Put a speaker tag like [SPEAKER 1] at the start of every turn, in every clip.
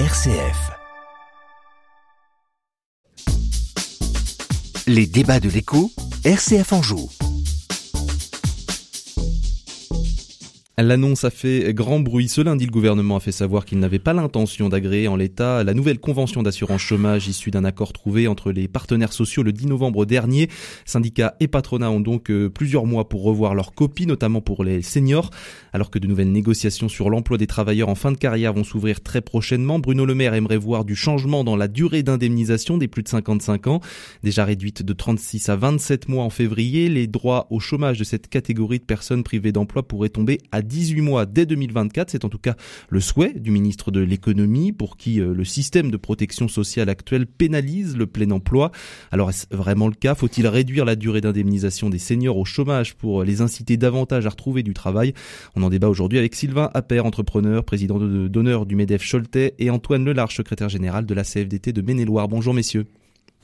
[SPEAKER 1] RCF. Les débats de l'écho, RCF en joue.
[SPEAKER 2] L'annonce a fait grand bruit. Ce lundi, le gouvernement a fait savoir qu'il n'avait pas l'intention d'agréer en l'état la nouvelle convention d'assurance chômage issue d'un accord trouvé entre les partenaires sociaux le 10 novembre dernier. Syndicats et patronats ont donc euh, plusieurs mois pour revoir leur copie, notamment pour les seniors. Alors que de nouvelles négociations sur l'emploi des travailleurs en fin de carrière vont s'ouvrir très prochainement, Bruno Le Maire aimerait voir du changement dans la durée d'indemnisation des plus de 55 ans. Déjà réduite de 36 à 27 mois en février, les droits au chômage de cette catégorie de personnes privées d'emploi pourraient tomber à 18 mois dès 2024. C'est en tout cas le souhait du ministre de l'économie pour qui euh, le système de protection sociale actuel pénalise le plein emploi. Alors est-ce vraiment le cas? Faut-il réduire la durée d'indemnisation des seniors au chômage pour les inciter davantage à retrouver du travail? On en débat aujourd'hui avec Sylvain Appert, entrepreneur, président d'honneur du MEDEF Choletais et Antoine Lelarche, secrétaire général de la CFDT de Maine-et-Loire. Bonjour messieurs.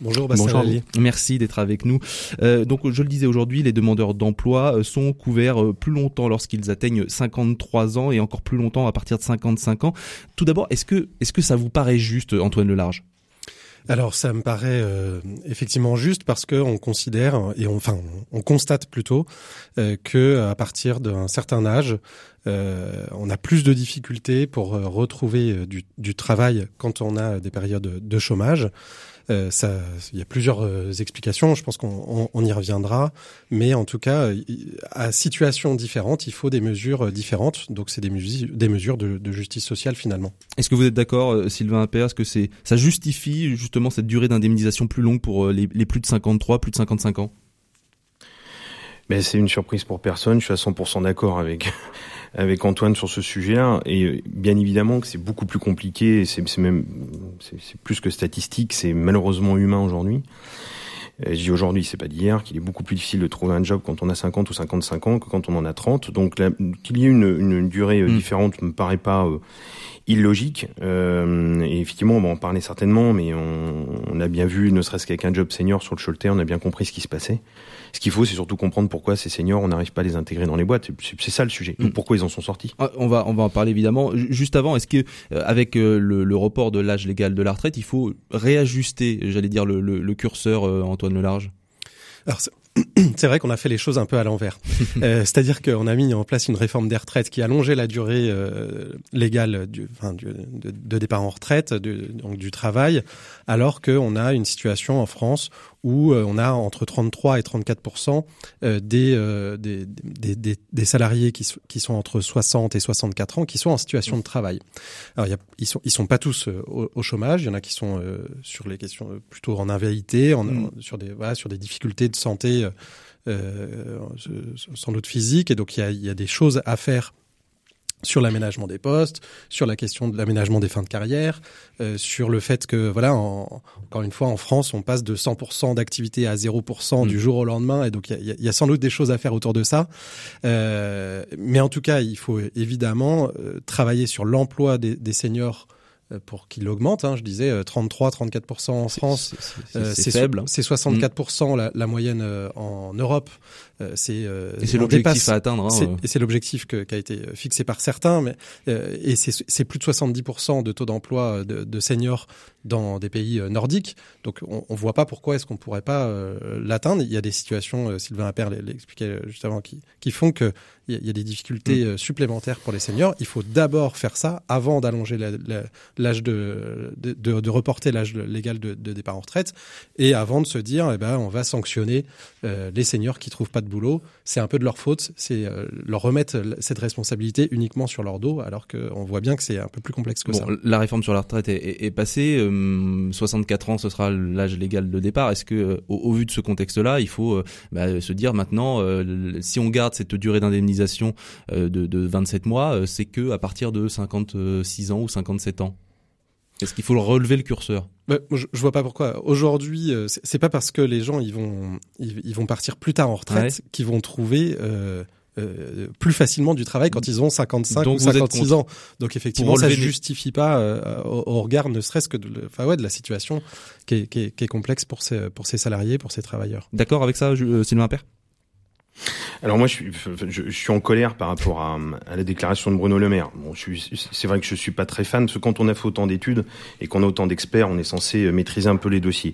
[SPEAKER 3] Bonjour Bastien
[SPEAKER 2] Merci d'être avec nous. Euh, donc je le disais aujourd'hui, les demandeurs d'emploi euh, sont couverts euh, plus longtemps lorsqu'ils atteignent 53 ans et encore plus longtemps à partir de 55 ans. Tout d'abord, est-ce que est-ce que ça vous paraît juste Antoine Lelarge?
[SPEAKER 3] Alors ça me paraît effectivement juste parce que on considère et on, enfin on constate plutôt que à partir d'un certain âge, on a plus de difficultés pour retrouver du, du, travail quand on a des périodes de chômage. Euh, il y a plusieurs euh, explications. Je pense qu'on on, y reviendra, mais en tout cas, à situation différente, il faut des mesures euh, différentes. Donc, c'est des, mesures, de, justice sociale finalement.
[SPEAKER 2] Est-ce que vous êtes d'accord, Sylvain Appert Est-ce que ça justifie justement cette durée d'indemnisation plus longue pour les, les plus de 53, plus de 55 ans?
[SPEAKER 4] Mais c'est une surprise pour personne. Je suis à 100% d'accord avec avec Antoine sur ce sujet-là. Et bien évidemment que c'est beaucoup plus compliqué. C'est même c'est plus que statistique. C'est malheureusement humain aujourd'hui. Je dis aujourd'hui, c'est pas d'hier, qu'il est beaucoup plus difficile de trouver un job quand on a 50 ou 55 ans que quand on en a 30. Donc qu'il y ait une, une durée mmh. différente me paraît pas euh, illogique. Euh, et effectivement, on va en parler certainement, mais on, on a bien vu, ne serait-ce qu'avec un job senior sur le Choletais, on a bien compris ce qui se passait. Ce qu'il faut, c'est surtout comprendre pourquoi ces seniors, on n'arrive pas à les intégrer dans les boîtes. C'est ça le sujet. Mm. pourquoi ils en sont sortis
[SPEAKER 2] ah, On va, on va en parler évidemment. Juste avant, est-ce que euh, avec euh, le, le, report de l'âge légal de la retraite, il faut réajuster, j'allais dire, le, le, le curseur, euh, Antoine Lelarge
[SPEAKER 3] Alors, c'est vrai qu'on a fait les choses un peu à l'envers. euh, C'est-à-dire qu'on a mis en place une réforme des retraites qui allongeait la durée euh, légale du, enfin, du, de, de, départ en retraite, du, donc du travail, alors qu'on a une situation en France où euh, on a entre 33 et 34 euh, des, euh, des, des, des, des, salariés qui, qui sont entre 60 et 64 ans qui sont en situation de travail. Alors y a, ils sont ils sont pas tous au, au, chômage, il y en a qui sont sur les questions plutôt en invalidité, en, mmh. sur des voilà, sur des difficultés de santé euh, sans doute physique et donc il y a, il y a des choses à faire sur l'aménagement des postes, sur la question de l'aménagement des fins de carrière, euh, sur le fait que voilà, en, encore une fois, en France, on passe de 100% d'activité à 0% du mm. jour au lendemain, et donc il y a, y a, sans doute des choses à faire autour de ça. Euh, mais en tout cas, il faut évidemment euh, travailler sur l'emploi des, des seniors pour qu'il augmente. Hein, je disais 33-34% en France.
[SPEAKER 2] C'est faible.
[SPEAKER 3] C'est 64% la, la, moyenne en Europe.
[SPEAKER 2] Euh, c'est euh, et c'est l'objectif à atteindre.
[SPEAKER 3] Hein, et c'est l'objectif qui a été fixé par certains, mais euh, et c'est plus de 70% de taux d'emploi de, de, seniors dans des pays nordiques. Donc on, on voit pas pourquoi est-ce qu'on pourrait pas l'atteindre. Il y a des situations, Sylvain Appert l'expliquait justement, qui, qui font que il y, a des difficultés mm. supplémentaires pour les seniors. Il faut d'abord faire ça avant d'allonger l'âge de, de, de, de, reporter l'âge légal de, de, départ en retraite et avant de se dire, eh ben, on va sanctionner les seniors qui trouvent pas de boulot, c'est un peu de leur faute, c'est euh, leur remettre cette responsabilité uniquement sur leur dos, alors qu'on voit bien que c'est un peu plus complexe que
[SPEAKER 2] bon,
[SPEAKER 3] ça.
[SPEAKER 2] La réforme sur la retraite est, est, passée, 64 euh, ans ce sera l'âge légal de départ. Est-ce que, euh, au, au, vu de ce contexte-là, il faut bah, se dire maintenant, si on garde cette durée d'indemnisation de, de 27 mois, c'est que à partir de 56 ans ou 57 ans? Est-ce qu'il faut relever le curseur?
[SPEAKER 3] Bah, je, je, vois pas pourquoi. Aujourd'hui, euh, c'est pas parce que les gens ils vont ils, ils vont partir plus tard en retraite ouais. qu'ils vont trouver euh, euh, plus facilement du travail quand ils ont 55 Donc ou 56 ans. Donc effectivement, ça ne justifie pas euh, au, au, regard ne serait-ce que de, enfin ouais, de la situation qui est, qui est, qui est complexe pour ces pour ces salariés, pour ces travailleurs.
[SPEAKER 2] D'accord avec ça, euh, Sylvain Père?
[SPEAKER 4] Alors moi, je suis, je, suis en colère par rapport à, à, la déclaration de Bruno Le Maire. Bon, c'est vrai que je suis pas très fan, parce que quand on a fait autant d'études et qu'on a autant d'experts, on est censé maîtriser un peu les dossiers.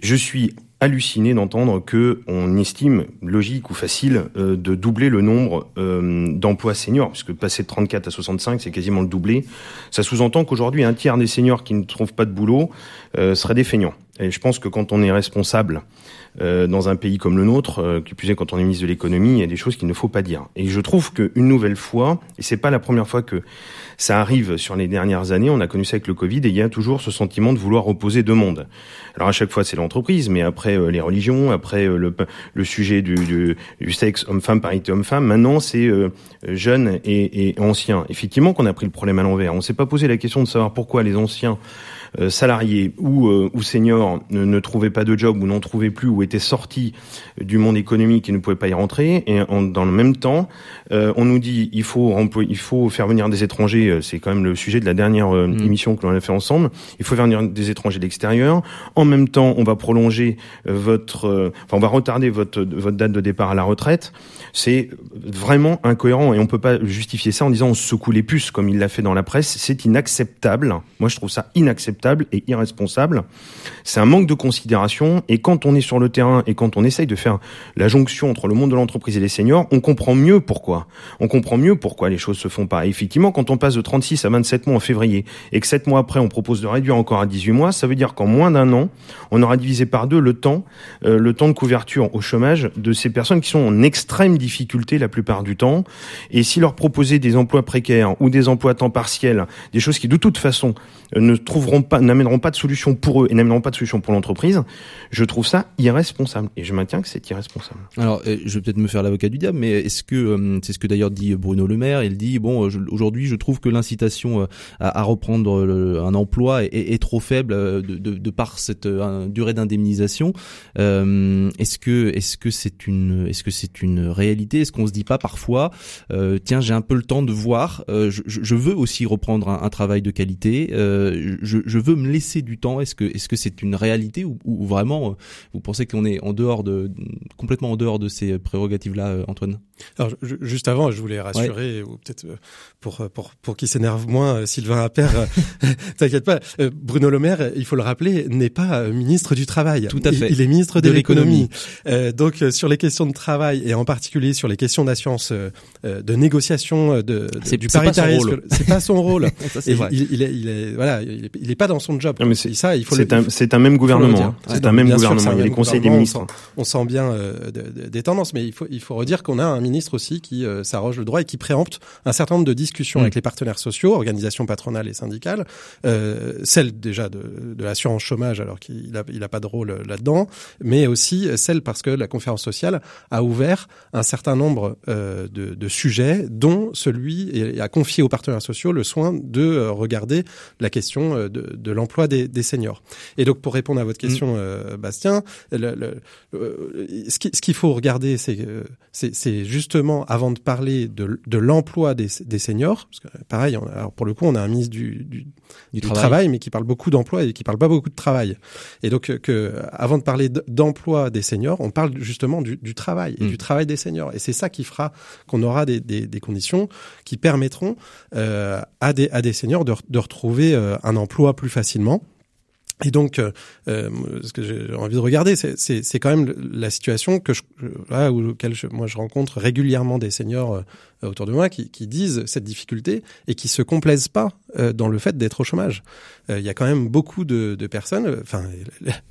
[SPEAKER 4] Je suis halluciné d'entendre que on estime logique ou facile euh, de doubler le nombre euh, d'emplois seniors, puisque passer de 34 à 65, c'est quasiment le doublé. Ça sous-entend qu'aujourd'hui, un tiers des seniors qui ne trouvent pas de boulot euh, seraient des feignants. Et je pense que quand on est responsable dans un pays comme le nôtre, euh, qui plus est quand on est ministre de l'économie, il y a des choses qu'il ne faut pas dire. Et je trouve qu'une nouvelle fois, et c'est pas la première fois que ça arrive sur les dernières années, on a connu ça avec le Covid, et il y a toujours ce sentiment de vouloir opposer deux mondes. Alors à chaque fois c'est l'entreprise, mais après euh, les religions, après le, le sujet du, du, du sexe homme-femme, parité homme-femme, maintenant c'est jeunes et, et anciens. Effectivement qu'on a pris le problème à l'envers. On s'est pas posé la question de savoir pourquoi les anciens euh, salariés ou, euh, ou seniors ne, ne, trouvaient pas de job ou n'en trouvaient plus ou étaient sortis du monde économique et ne pouvaient pas y rentrer. Et dans le même temps, euh, on nous dit il faut il faut faire venir des étrangers. C'est quand même le sujet de la dernière mmh. émission que l'on a fait ensemble. Il faut faire venir des étrangers de l'extérieur. En même temps, on va prolonger votre, enfin on va retarder votre votre date de départ à la retraite. C'est vraiment incohérent et on peut pas justifier ça en disant on se secoue les puces comme il l'a fait dans la presse. C'est inacceptable. Moi, je trouve ça inacceptable et irresponsable. C'est un manque de considération et quand on est sur le terrain et quand on essaye de faire la jonction entre le monde de l'entreprise et les seniors, on comprend mieux pourquoi. On comprend mieux pourquoi les choses se font pas. Et effectivement, quand on passe de 36 à 27 mois en février et que 7 mois après on propose de réduire encore à 18 mois, ça veut dire qu'en moins d'un an, on aura divisé par deux le temps, euh, le temps de couverture au chômage de ces personnes qui sont en extrême difficulté la plupart du temps. Et si leur proposer des emplois précaires ou des emplois à temps partiel, des choses qui de toute façon euh, ne trouveront pas, n'amèneront pas de solution pour eux et n'amèneront pas de solution pour l'entreprise, je trouve ça irresponsable. Et je maintiens que c'est irresponsable.
[SPEAKER 2] Alors, euh, je vais peut-être me faire l'avocat du diable, mais est-ce que euh, c'est ce que d'ailleurs dit Bruno Le Maire Il dit bon, aujourd'hui, je trouve que l'incitation à, à, reprendre un emploi est, trop faible de, par cette durée d'indemnisation. est-ce que est-ce que c'est une est-ce que c'est une réalité? Est-ce qu'on se dit pas parfois tiens, j'ai un peu le temps de voir, je, veux aussi reprendre un, travail de qualité. Euh, je, veux me laisser du temps. Est-ce que est-ce que c'est une réalité ou, ou vraiment euh, vous pensez qu'on est en dehors de complètement en dehors de ces prérogatives là, euh, Antoine
[SPEAKER 3] Alors juste avant, je voulais rassurer ou peut-être pour pour pour qu'il s'énerve moins, Sylvain Appert, t'inquiète pas. Bruno Le Maire, il faut le rappeler, n'est pas ministre du travail.
[SPEAKER 2] Tout à fait.
[SPEAKER 3] Il, est ministre de, l'économie. donc sur les questions de travail et en particulier sur les questions d'assurance, de négociation de, de du paritarisme, c'est pas son rôle.
[SPEAKER 2] Ça, il,
[SPEAKER 3] il, est, il est voilà il est pas dans son job.
[SPEAKER 4] mais c'est ça, il faut. C'est un, c'est un même gouvernement. C'est un même gouvernement. Il y a les conseils des ministres.
[SPEAKER 3] On sent, bien euh, des tendances, mais il faut il faut redire qu'on a un ministre aussi qui euh, s'arroge le droit et qui préempte un certain nombre de discussions mm. avec les partenaires sociaux, organisations patronales et syndicales, euh, celle déjà de, de l'assurance chômage, alors qu'il a il a pas de rôle euh, là-dedans, mais aussi celle parce que la conférence sociale a ouvert un certain nombre euh, de, de sujets, dont celui et a confié aux partenaires sociaux le soin de regarder la question de, de l'emploi des, des, seniors. Et donc, pour répondre à votre question, mm. euh, Bastien, le, le, euh, ce qu'il faut regarder, c'est justement, avant de parler de, de l'emploi des, des, seniors, parce que pareil, on, alors pour le coup, on a un ministre du, du, du, travail. mais qui parle beaucoup d'emploi et qui parle pas beaucoup de travail. Et donc, que, avant de parler d'emploi des seniors, on parle justement du, du travail et mm. du travail des seniors. Et c'est ça qui fera qu'on aura des, des, des, conditions qui permettront euh, à, des, à des seniors de, de retrouver euh, un emploi plus facilement. Et donc, euh, euh, ce que j'ai envie de regarder, c'est quand même la situation que je, là, où lequel moi je rencontre régulièrement des seniors autour de moi qui, qui, disent cette difficulté et qui se complaisent pas dans le fait d'être au chômage. Il y a quand même beaucoup de, de personnes, enfin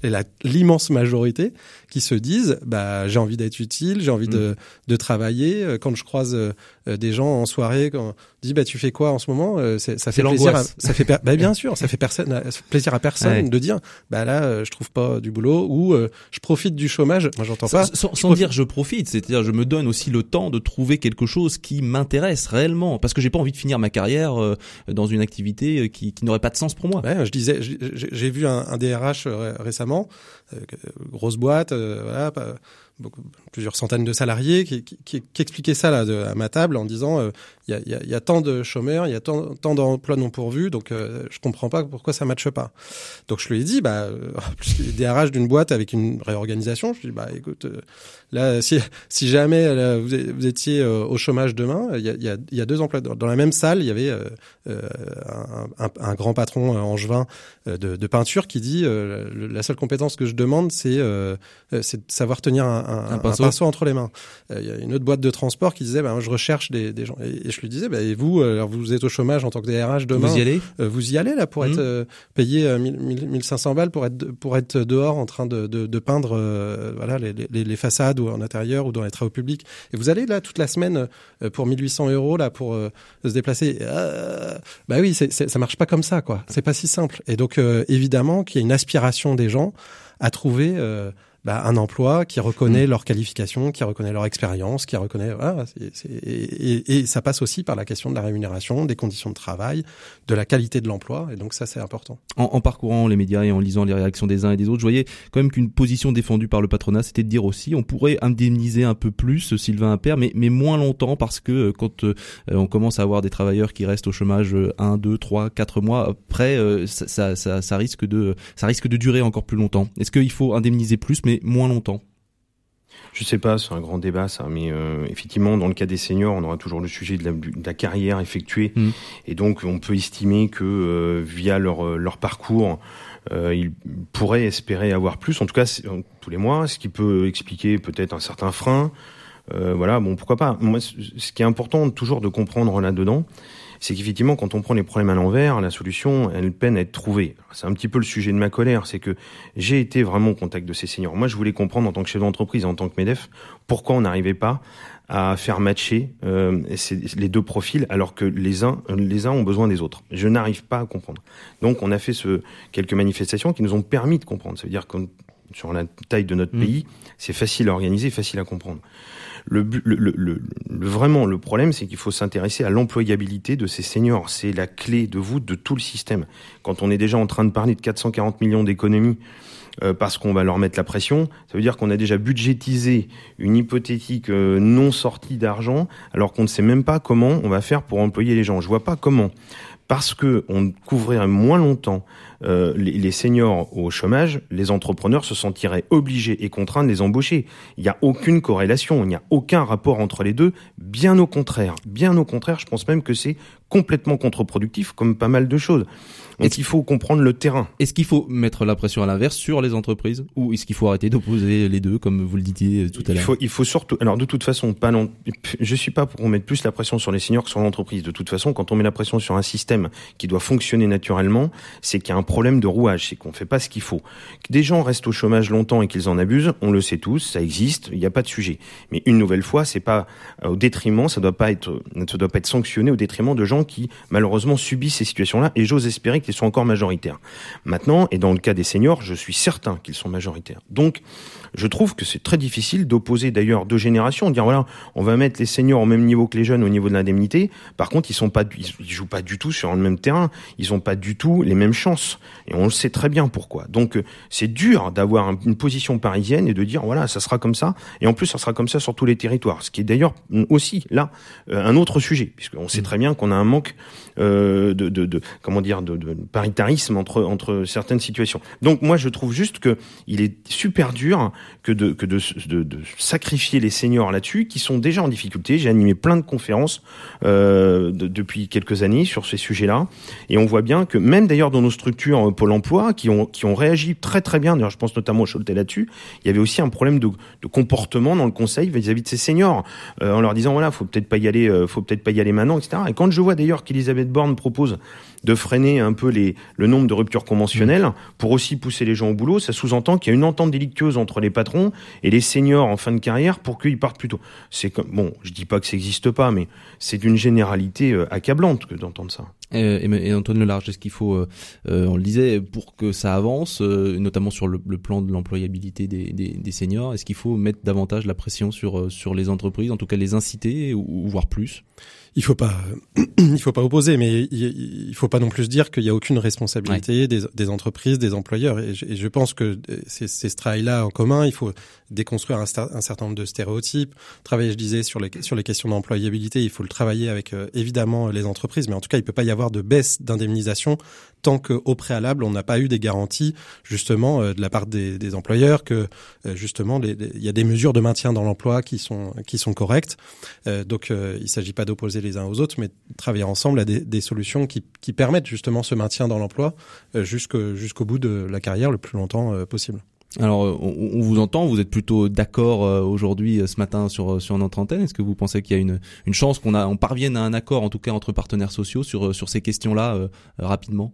[SPEAKER 3] l'immense majorité, qui se disent bah j'ai envie d'être utile, j'ai envie de, mmh. de travailler. Quand je croise des gens en soirée, quand dis bah tu fais quoi en ce moment Ça fait plaisir. ça fait bah, bien sûr, ça fait personne, plaisir à personne de dire bah là euh, je trouve pas du boulot ou euh, je profite du chômage. Moi j'entends pas.
[SPEAKER 2] Sans, sans dire je profite, c'est-à-dire je me donne aussi le temps de trouver quelque chose qui m'intéresse réellement parce que j'ai pas envie de finir ma carrière euh, dans une activité qui, qui n'aurait pas de sens pour moi.
[SPEAKER 3] Je disais j'ai vu un, DRH récemment, grosse boîte, voilà plusieurs centaines de salariés qui, expliquaient ça à ma table en disant il y, a, tant de chômeurs, il y a tant, d'emplois non pourvus, donc je comprends pas pourquoi ça matche pas. Donc je lui ai dit bah plus les DRH d'une boîte avec une réorganisation, je lui ai dit bah écoute là si, jamais vous, étiez au chômage demain, il y a, deux emplois dans la même salle, il y avait un, grand patron angevin de, de peinture qui dit la seule compétence que je demande c'est c'est de savoir tenir un, un, un, pinceau. entre les mains. Il y a une autre boîte de transport qui disait, bah, je recherche des, des gens. Et, je lui disais, bah, et vous, alors vous êtes au chômage en tant que DRH demain.
[SPEAKER 2] Vous y allez?
[SPEAKER 3] Euh, Vous y allez là pour mmh. être euh, payé euh, 1500 balles pour être pour être dehors en train de, de, de peindre euh, voilà les, les, les, façades ou en intérieur ou dans les travaux publics. Et vous allez là toute la semaine pour 1800 euros là pour se déplacer. bah oui, c'est, ça marche pas comme ça quoi. C'est pas si simple. Et donc évidemment qu'il y a une aspiration des gens à trouver bah, un emploi qui reconnaît mmh. leur qualification, qui reconnaît leur expérience, qui reconnaît voilà, c'est, c'est, et, et, ça passe aussi par la question de la rémunération, des conditions de travail, de la qualité de l'emploi, et donc ça c'est important.
[SPEAKER 2] En, en, parcourant les médias et en lisant les réactions des uns et des autres, je voyais quand même qu'une position défendue par le patronat, c'était de dire aussi, on pourrait indemniser un peu plus Sylvain Appert, mais, mais moins longtemps parce que euh, quand euh, on commence à avoir des travailleurs qui restent au chômage 1, 2, 3, 4 mois, après euh, ça, ça, ça, ça risque de ça risque de durer encore plus longtemps. Est-ce qu'il faut indemniser plus, mais moins longtemps
[SPEAKER 4] je sais pas, c'est un grand débat ça, mais euh, effectivement, dans le cas des seniors, on aura toujours le sujet de la, de la carrière effectuée, mmh. et donc on peut estimer que euh, via leur, euh, leur parcours, euh, ils pourraient espérer avoir plus, en tout cas tous les mois, ce qui peut expliquer peut-être un certain frein. Voilà, bon, pourquoi pas. Moi, ce qui est important toujours de comprendre là-dedans, c'est qu'effectivement, quand on prend les problèmes à l'envers, la solution, elle peine à être trouvée. C'est un petit peu le sujet de ma colère, c'est que j'ai été vraiment au contact de ces seniors. Moi, je voulais comprendre en tant que chef d'entreprise, en tant que MEDEF, pourquoi on n'arrivait pas à faire matcher euh, les deux profils alors que les uns les uns ont besoin des autres. Je n'arrive pas à comprendre. Donc on a fait ce quelques manifestations qui nous ont permis de comprendre. Ça veut dire que sur la taille de notre mmh. pays, c'est facile à organiser, facile à comprendre. Le, le, le, le vraiment, le problème, c'est qu'il faut s'intéresser à l'employabilité de ces seniors. C'est la clé de voûte de tout le système. Quand on est déjà en train de parler de 440 millions d'économies, euh, parce qu'on va leur mettre la pression, ça veut dire qu'on a déjà budgétisé une hypothétique euh, non sortie d'argent, alors qu'on ne sait même pas comment on va faire pour employer les gens. Je vois pas comment parce que on couvrirait moins longtemps euh, les, les, seniors au chômage, les entrepreneurs se sentiraient obligés et contraints de les embaucher. Il n'y a aucune corrélation, il n'y a aucun rapport entre les deux. Bien au contraire, bien au contraire, je pense même que c'est complètement contre-productif, comme pas mal de choses. Donc il faut comprendre le terrain.
[SPEAKER 2] Est-ce qu'il faut mettre la pression à l'inverse sur les entreprises ou est-ce qu'il faut arrêter d'opposer les deux comme vous le disiez tout à l'heure
[SPEAKER 4] Il faut il faut surtout alors de toute façon pas non je suis pas pour qu'on mette plus la pression sur les seniors que sur l'entreprise. De toute façon quand on met la pression sur un système qui doit fonctionner naturellement, c'est qu'il y a un problème de rouage, c'est qu'on fait pas ce qu'il faut. Que des gens restent au chômage longtemps et qu'ils en abusent, on le sait tous, ça existe, il n'y a pas de sujet. Mais une nouvelle fois, c'est pas au détriment, ça doit pas être ça doit pas être sanctionné au détriment de gens qui malheureusement subissent ces situations-là et j'ose espérer sont encore majoritaires. Maintenant, et dans le cas des seniors, je suis certain qu'ils sont majoritaires. Donc, je trouve que c'est très difficile d'opposer d'ailleurs deux générations, dire voilà, on va mettre les seniors au même niveau que les jeunes au niveau de l'indemnité. Par contre, ils sont pas, ils jouent pas du tout sur le même terrain. Ils ont pas du tout les mêmes chances. Et on le sait très bien pourquoi. Donc, euh, c'est dur d'avoir une position parisienne et de dire voilà, ça sera comme ça. Et en plus, ça sera comme ça sur tous les territoires. Ce qui est d'ailleurs aussi là euh, un autre sujet, puisqu'on sait mmh. très bien qu'on a un manque euh, de, de, de, comment dire de, de, paritarisme entre entre certaines situations. Donc moi je trouve juste que il est super dur que de que de, de, de sacrifier les seniors là-dessus qui sont déjà en difficulté. J'ai animé plein de conférences euh, depuis quelques années sur ces sujets-là et on voit bien que même d'ailleurs dans nos structures euh, Pôle Emploi qui ont qui ont réagi très très bien. D'ailleurs je pense notamment au Choletais là-dessus. Il y avait aussi un problème de, de comportement dans le conseil vis-à-vis de ces seniors euh, en leur disant voilà faut peut-être pas y aller, euh, faut peut-être pas y aller maintenant, etc. Et quand je vois d'ailleurs qu'Elisabeth Borne propose de freiner un peu les, le nombre de ruptures conventionnelles pour aussi pousser les gens au boulot. Ça sous-entend qu'il y a une entente délictueuse entre les patrons et les seniors en fin de carrière pour qu'ils partent plus tôt. C'est comme, bon, je dis pas que ça n'existe pas, mais c'est d'une généralité euh, accablante que d'entendre ça.
[SPEAKER 2] Et, et, Antoine Lelarge, est-ce qu'il faut, euh, euh, on le disait, pour que ça avance, euh, notamment sur le, le plan de l'employabilité des, des, des, seniors, est-ce qu'il faut mettre davantage la pression sur euh, sur les entreprises, en tout cas les inciter, ou, ou voire plus?
[SPEAKER 3] Il faut pas, il faut pas opposer, mais il, il faut faut pas non plus dire qu'il y a aucune responsabilité des, des, entreprises, des employeurs. Et je, et je pense que c'est ce travail-là en commun. Il faut déconstruire un, un, certain nombre de stéréotypes, travailler, je disais, sur les sur les questions d'employabilité. Il faut le travailler avec évidemment les entreprises, mais en tout cas, il peut pas y avoir de baisse d'indemnisation tant qu'au préalable, on n'a pas eu des garanties justement de la part des, des employeurs que justement il y a des mesures de maintien dans l'emploi qui sont qui sont correctes. donc, il ne s'agit pas d'opposer les uns aux autres, mais travailler ensemble à des, des solutions qui, qui, permettent justement ce maintien dans l'emploi euh, jusqu'au bout de la carrière le plus longtemps euh, possible.
[SPEAKER 2] Alors, on, vous entend, vous êtes plutôt d'accord euh, aujourd'hui, ce matin, sur, sur notre antenne. Est-ce que vous pensez qu'il y a une, une chance qu'on on parvienne à un accord, en tout cas entre partenaires sociaux, sur, sur ces questions-là rapidement?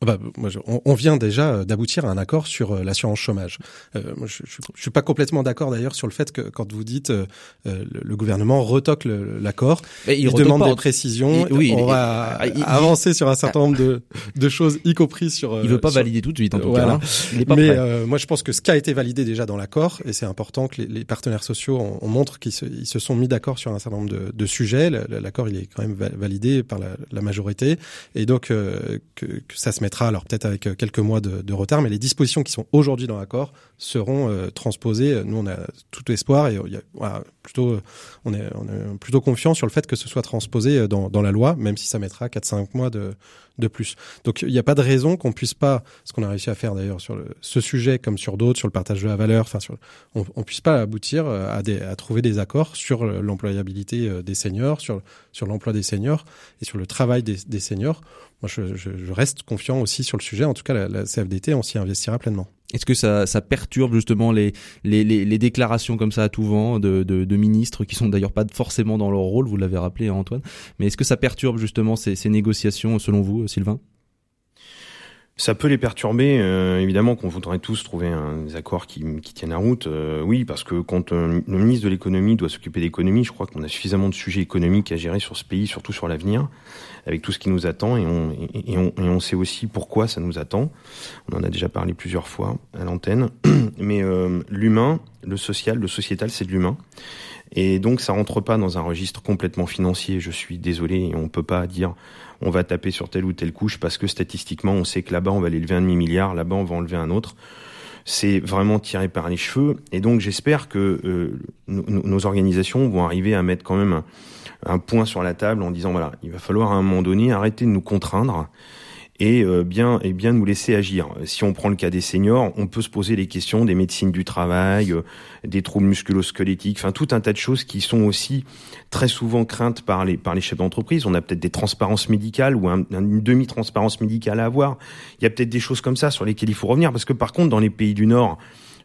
[SPEAKER 3] Bah, moi, on, vient déjà euh, d'aboutir à un accord sur euh, l'assurance chômage. Euh, moi, je, je, je, suis pas complètement d'accord d'ailleurs sur le fait que quand vous dites euh, le, gouvernement retoque l'accord, il, il demande des précisions. oui, on va avancer sur un certain nombre de, de, choses, y compris sur.
[SPEAKER 2] Il veut pas valider tout de suite en tout cas. Hein.
[SPEAKER 3] Il est pas Mais moi, je pense que ce qui a été validé déjà dans l'accord, et c'est important que les, les, partenaires sociaux, on, on montre qu'ils se, ils se sont mis d'accord sur un certain nombre de, de sujets. L'accord, il est quand même validé par la, la majorité, et donc que, que ça se met alors peut-être avec euh, quelques mois de, retard, mais les dispositions qui sont aujourd'hui dans l'accord seront euh, transposées. Nous, on a tout espoir et plutôt, euh, on est, plutôt confiant sur le fait que ce soit transposé dans, la loi, même si ça mettra 4-5 mois de, de plus. Donc il n'y a pas de raison qu'on puisse pas, ce qu'on a réussi à faire d'ailleurs sur ce sujet comme sur d'autres, sur le partage de la valeur, enfin on, on puisse pas aboutir à, trouver des accords sur l'employabilité des seniors, sur, sur l'emploi des seniors et sur le travail des seniors moi, je, reste confiant aussi sur le sujet. En tout cas, la, CFDT, on s'y investira pleinement.
[SPEAKER 2] Est-ce que ça, perturbe justement les, déclarations comme ça à tout vent de, ministres qui sont d'ailleurs pas forcément dans leur rôle, vous l'avez rappelé hein, Antoine, mais est-ce que ça perturbe justement ces négociations selon vous, Sylvain?
[SPEAKER 4] Ça peut les perturber, euh, évidemment qu'on voudrait tous trouver un, des accords qui, qui tiennent la route. Euh, oui, parce que quand euh, le ministre de l'économie doit s'occuper d'économie, je crois qu'on a suffisamment de sujets économiques à gérer sur ce pays, surtout sur l'avenir, avec tout ce qui nous attend, et on, et, on, et on sait aussi pourquoi ça nous attend. On en a déjà parlé plusieurs fois à l'antenne. Mais euh, l'humain, le social, le sociétal, c'est de l'humain. Et donc ça rentre pas dans un registre complètement financier. Je suis désolé, on peut pas dire on va taper sur telle ou telle couche parce que statistiquement on sait que là-bas on va l'élever un demi milliard, là-bas on va enlever un autre. C'est vraiment tiré par les cheveux. Et donc j'espère que euh, nos organisations vont arriver à mettre quand même un point sur la table en disant voilà, il va falloir à un moment donné arrêter de nous contraindre et euh, bien et bien nous laisser agir. Si on prend le cas des seniors, on peut se poser les questions des médecines du travail, euh, des troubles musculo-squelettiques, enfin tout un tas de choses qui sont aussi très souvent craintes par les par les chefs d'entreprise. On a peut-être des transparences médicales ou un, une demi-transparence médicale à avoir. Il y a peut-être des choses comme ça sur lesquelles il faut revenir parce que par contre dans les pays du Nord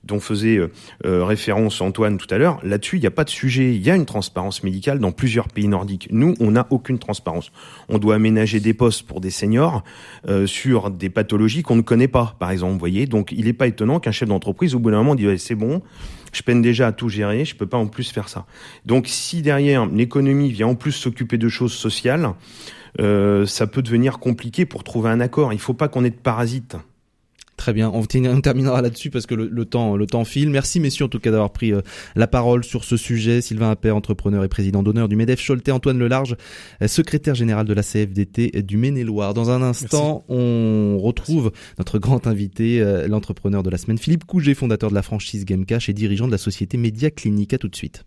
[SPEAKER 4] dont faisait euh, euh, référence Antoine tout à l'heure, là-dessus, il n'y a pas de sujet. Il y a une transparence médicale dans plusieurs pays nordiques. Nous, on n'a aucune transparence. On doit aménager des postes pour des seniors euh, sur des pathologies qu'on ne connaît pas, par exemple. Vous voyez, donc il n'est pas étonnant qu'un chef d'entreprise, au bout d'un moment, dise c'est bon, je peine déjà à tout gérer, je peux pas en plus faire ça. Donc si derrière l'économie vient en plus s'occuper de choses sociales, euh, ça peut devenir compliqué pour trouver un accord. Il faut pas qu'on ait de parasites.
[SPEAKER 2] Très bien, on, terminera là-dessus parce que le, le, temps, le temps file. Merci messieurs en tout cas d'avoir pris euh, la parole sur ce sujet. Sylvain Appert, entrepreneur et président d'honneur du MEDEF Choletais, Antoine Lelarge, euh, secrétaire général de la CFDT du Maine-et-Loire. Dans un instant, Merci. on retrouve Merci. notre grand invité, euh, l'entrepreneur de la semaine, Philippe Couget, fondateur de la franchise Gamecash et dirigeant de la société Média Clinique. À tout de suite.